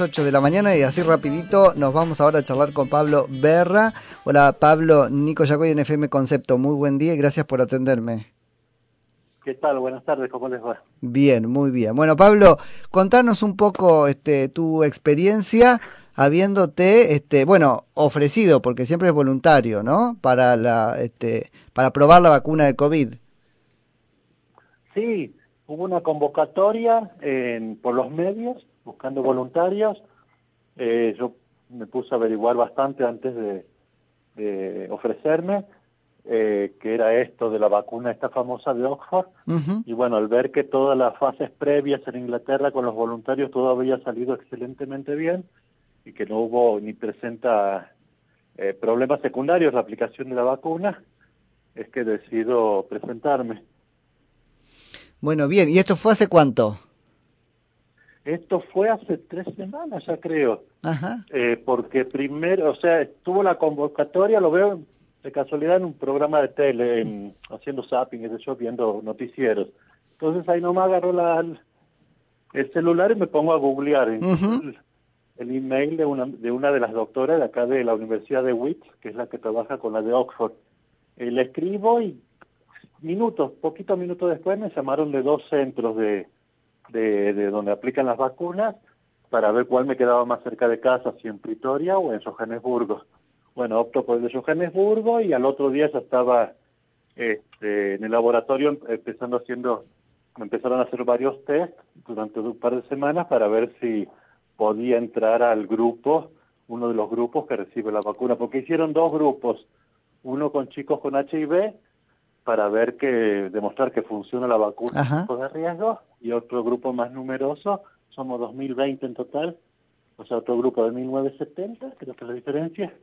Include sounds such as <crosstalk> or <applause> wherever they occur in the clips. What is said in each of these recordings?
8 de la mañana y así rapidito nos vamos ahora a charlar con Pablo Berra. Hola Pablo, Nico Yacoy en FM Concepto, muy buen día y gracias por atenderme. ¿Qué tal? Buenas tardes, ¿cómo les va? Bien, muy bien. Bueno Pablo, contanos un poco este, tu experiencia habiéndote, este, bueno, ofrecido, porque siempre es voluntario, ¿no? Para, la, este, para probar la vacuna de COVID. Sí, hubo una convocatoria en, por los medios buscando voluntarios. Eh, yo me puse a averiguar bastante antes de, ofrecerme, eh, que era esto de la vacuna esta famosa de Oxford. Y bueno, al ver que todas las fases previas en Inglaterra con los voluntarios todo había salido excelentemente bien y que no hubo ni presenta eh, problemas secundarios la aplicación de la vacuna, es que decido presentarme. Bueno, bien, ¿y esto fue hace cuánto? Esto fue hace tres semanas, ya creo. Ajá. Eh, porque primero, o sea, estuvo la convocatoria, lo veo de casualidad en un programa de tele, haciendo zapping, y yo, viendo noticieros. Entonces ahí nomás agarro la, el celular y me pongo a googlear el, email de una, de una de las doctoras de acá de la Universidad de Wits, que es la que trabaja con la de Oxford. Eh, le escribo y minutos, poquitos minutos después me llamaron de dos centros de de, donde aplican las vacunas para ver cuál me quedaba más cerca de casa, si en Pretoria o en Johannesburgo. Bueno, opto por el de Johannesburgo y al otro día ya estaba este, en el laboratorio empezando haciendo, empezaron a hacer varios test durante un par de semanas para ver si podía entrar al grupo, uno de los grupos que recibe la vacuna, porque hicieron dos grupos, uno con chicos con HIV para ver que, demostrar que funciona la vacuna de riesgo y otro grupo más numeroso, somos 2020 en total, o sea, otro grupo de 1970, creo que es la diferencia,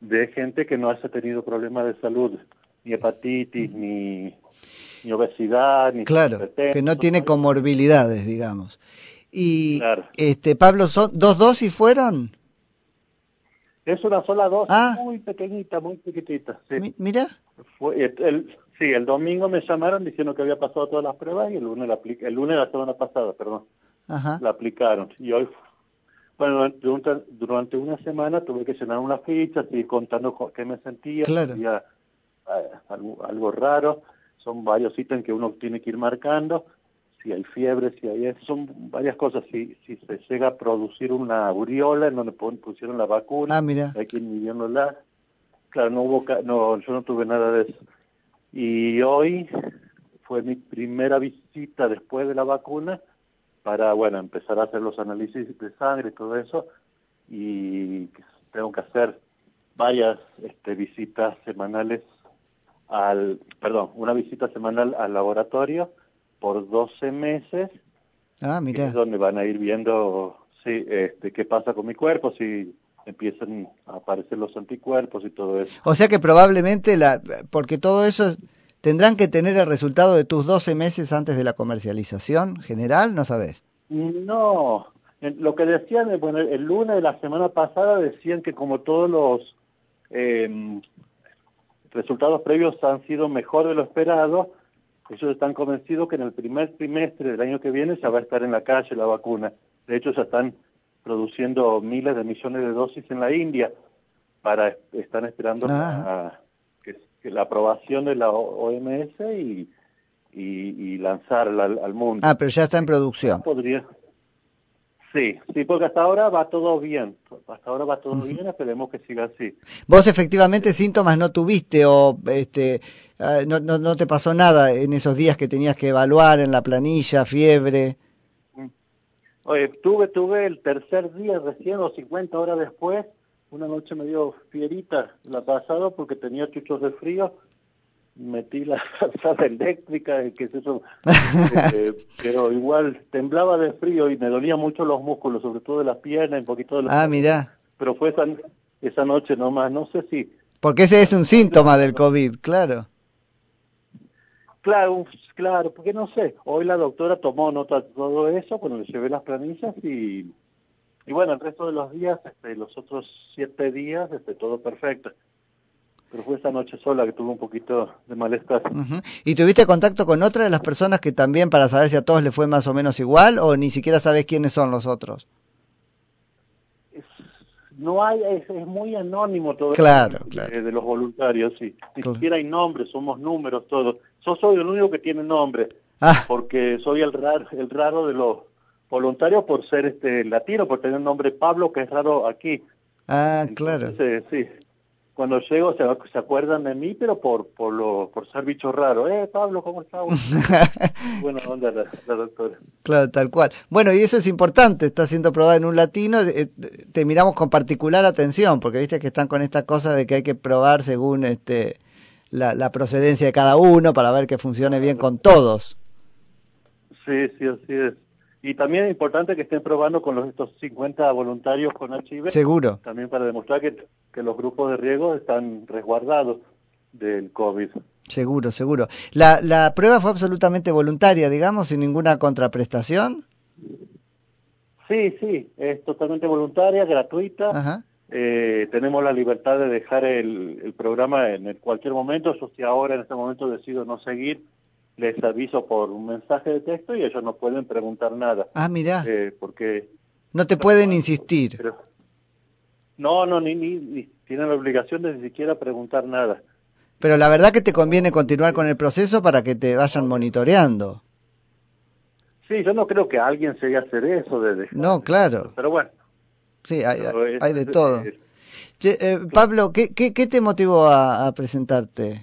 de gente que no haya tenido problemas de salud, ni hepatitis, ni, ni obesidad, ni... Claro, que no tiene comorbilidades, digamos. Y, este Pablo, ¿son ¿dos dosis fueron? Es una sola dosis, ah. muy pequeñita, muy pequeñita. Mira. Fue, el, Sí, el domingo me llamaron diciendo que había pasado todas las pruebas y el lunes la, el lunes la semana pasada, perdón, la aplicaron. Y hoy, bueno, durante, una semana tuve que llenar una ficha, seguir contando qué me sentía, claro. Eh, algo, algo raro, son varios ítems que uno tiene que ir marcando, si hay fiebre, si hay eso, son varias cosas, si, si se llega a producir una aureola en donde pusieron la vacuna, ah, mira. hay que ir midiéndola, claro, no hubo, no, yo no tuve nada de eso. Y hoy fue mi primera visita después de la vacuna para, bueno, empezar a hacer los análisis de sangre y todo eso. Y tengo que hacer varias este, visitas semanales al, perdón, una visita semanal al laboratorio por 12 meses. Ah, mira. Es donde van a ir viendo sí, este, qué pasa con mi cuerpo, si empiezan a aparecer los anticuerpos y todo eso. O sea que probablemente, la, porque todo eso tendrán que tener el resultado de tus 12 meses antes de la comercialización general, ¿no sabes? No, lo que decían, bueno, el lunes de la semana pasada decían que como todos los em, resultados previos han sido mejor de lo esperado, ellos están convencidos que en el primer trimestre del año que viene ya va a estar en la calle la vacuna. De hecho, ya están produciendo miles de millones de dosis en la India para están esperando ah. que, la aprobación de la OMS y, y, lanzarla al, mundo. Ah, pero ya está en producción. Podría. Sí, sí, porque hasta ahora va todo bien. Hasta ahora va todo bien, esperemos que siga así. Vos efectivamente síntomas no tuviste o este ah, no, no, no te pasó nada en esos días que tenías que evaluar en la planilla, fiebre. Oye, tuve, tuve el tercer día recién o 50 horas después, una noche me dio fierita la pasada porque tenía chuchos de frío, metí la <laughs> sala eléctrica, qué es eso, <laughs> eh, pero igual temblaba de frío y me dolía mucho los músculos, sobre todo de las piernas, un poquito de la... Ah, mira. Pero fue esa, esa noche nomás, no sé si... Porque ese es un síntoma del COVID, claro. Claro, claro, porque no sé, hoy la doctora tomó nota de todo eso cuando le llevé las planillas y, y bueno, el resto de los días, este, los otros siete días, este, todo perfecto. Pero fue esa noche sola que tuve un poquito de malestar. ¿Y tuviste contacto con otra de las personas que también para saber si a todos le fue más o menos igual o ni siquiera sabes quiénes son los otros? no hay, es, muy anónimo todo claro, De, los voluntarios, sí. Ni siquiera hay nombres, somos números todos. Yo soy el único que tiene nombre, ah. porque soy el raro, el raro de los voluntarios por ser este latino, por tener el nombre Pablo, que es raro aquí. Ah, claro. sí cuando llego se, se, acuerdan de mí, pero por por lo por ser bicho raro. Eh, Pablo, ¿cómo estás? <laughs> bueno, onda la, doctora. Claro, tal cual. Bueno, y eso es importante, está siendo probado en un latino, eh, te miramos con particular atención, porque viste que están con esta cosa de que hay que probar según este la, la procedencia de cada uno para ver que funcione bien con todos. Sí, sí, así es. Y también es importante que estén probando con los, estos 50 voluntarios con HIV. Seguro. También para demostrar que, que los grupos de riesgo están resguardados del COVID. Seguro, seguro. ¿La, ¿La prueba fue absolutamente voluntaria, digamos, sin ninguna contraprestación? Sí, sí, es totalmente voluntaria, gratuita. Eh, tenemos la libertad de dejar el, el programa en cualquier momento. Yo si ahora en este momento decido no seguir, les aviso por un mensaje de texto y ellos no pueden preguntar nada. Ah, mira. Eh, porque... No te pueden insistir. no, no, ni, ni, tienen la obligación de ni siquiera preguntar nada. Pero la verdad que te conviene continuar con el proceso para que te vayan monitoreando. Sí, yo no creo que alguien se vaya a hacer eso de No, claro. Pero bueno. Sí, hay, hay de todo. Eh, Pablo, ¿qué, qué, ¿qué, te motivó a presentarte?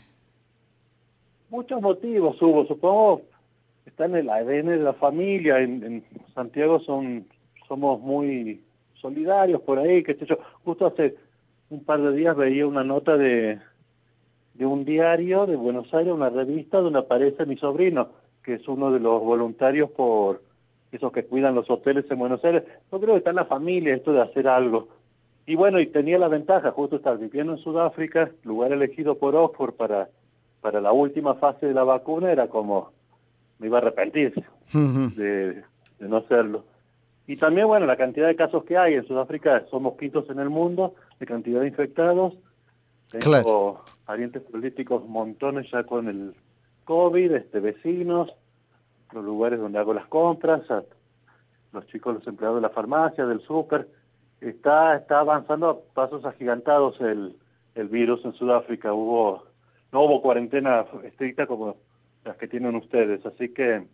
Muchos motivos hubo, supongo, está en el ADN de la familia, en, Santiago son somos muy solidarios por ahí, que sé yo. Justo hace un par de días veía una nota de, de un diario de Buenos Aires, una revista donde aparece mi sobrino, que es uno de los voluntarios por esos que cuidan los hoteles en Buenos Aires. Yo creo que está en la familia esto de hacer algo. Y bueno, y tenía la ventaja, justo estar viviendo en Sudáfrica, lugar elegido por Oxford para para la última fase de la vacuna era como, me iba a arrepentir de, no hacerlo. Y también, bueno, la cantidad de casos que hay en Sudáfrica, somos quintos en el mundo de cantidad de infectados. Tengo parientes políticos montones ya con el COVID, este, vecinos, los lugares donde hago las compras, los chicos, los empleados de la farmacia, del súper. Está, está avanzando a pasos agigantados el, el virus en Sudáfrica. Hubo no hubo cuarentena estricta como las que tienen ustedes, así que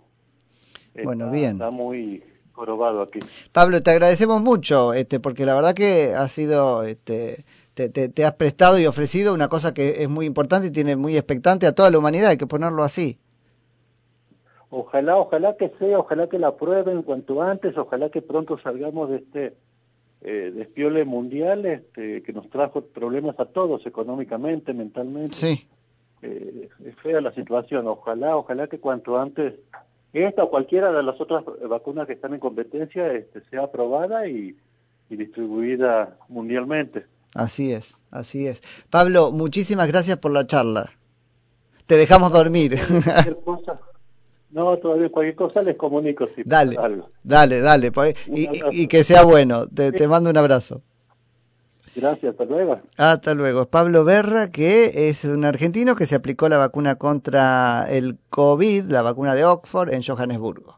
bueno, bien. está muy corobado aquí. Pablo, te agradecemos mucho, este, porque la verdad que ha sido, este, te, te, has prestado y ofrecido una cosa que es muy importante y tiene muy expectante a toda la humanidad, hay que ponerlo así. Ojalá, ojalá que sea, ojalá que la prueben cuanto antes, ojalá que pronto salgamos de este eh, despiole mundial este, que nos trajo problemas a todos económicamente, mentalmente. Sí. Eh, es fea la situación. Ojalá, ojalá que cuanto antes esta o cualquiera de las otras vacunas que están en competencia este, sea aprobada y, distribuida mundialmente. Así es, así es. Pablo, muchísimas gracias por la charla. Te dejamos dormir. No, todavía cualquier cosa les comunico. Si dale, dale, dale, y, que sea bueno. te mando un abrazo. Gracias, hasta luego. Hasta luego. Es Pablo Berra, que es un argentino que se aplicó la vacuna contra el COVID, la vacuna de Oxford, en Johannesburgo.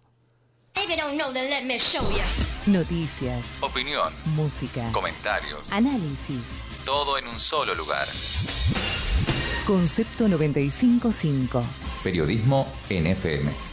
Noticias, opinión, música, comentarios, análisis. Todo en un solo lugar. Concepto 955. Periodismo NFM.